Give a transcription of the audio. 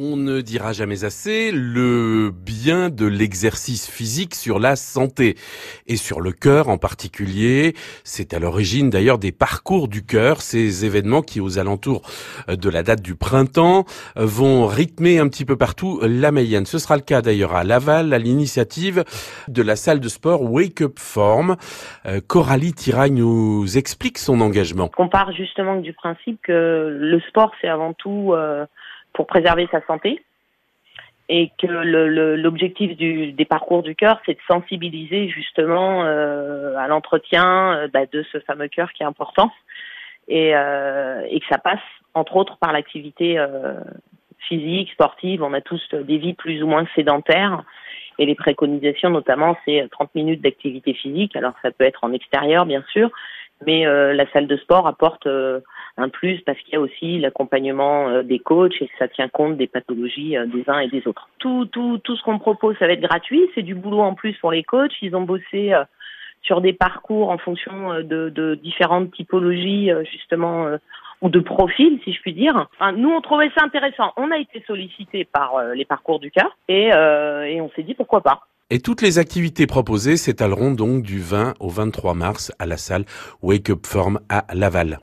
On ne dira jamais assez le bien de l'exercice physique sur la santé et sur le cœur en particulier. C'est à l'origine d'ailleurs des parcours du cœur, ces événements qui aux alentours de la date du printemps vont rythmer un petit peu partout la Mayenne. Ce sera le cas d'ailleurs à Laval à l'initiative de la salle de sport Wake Up Form. Euh, Coralie Tiragne nous explique son engagement. On part justement du principe que le sport c'est avant tout euh, pour préserver sa santé et que l'objectif des parcours du cœur, c'est de sensibiliser justement euh, à l'entretien euh, bah, de ce fameux cœur qui est important et, euh, et que ça passe entre autres par l'activité euh, physique, sportive. On a tous des vies plus ou moins sédentaires et les préconisations notamment, c'est 30 minutes d'activité physique. Alors ça peut être en extérieur bien sûr, mais la salle de sport apporte un plus parce qu'il y a aussi l'accompagnement euh, des coachs et ça tient compte des pathologies euh, des uns et des autres. Tout, tout, tout ce qu'on propose, ça va être gratuit. C'est du boulot en plus pour les coachs. Ils ont bossé euh, sur des parcours en fonction de, de différentes typologies justement ou de profils, si je puis dire. Enfin, nous, on trouvait ça intéressant. On a été sollicité par les parcours du cœur et, et on s'est dit pourquoi pas. Et toutes les activités proposées s'étaleront donc du 20 au 23 mars à la salle Wake Up Form à Laval.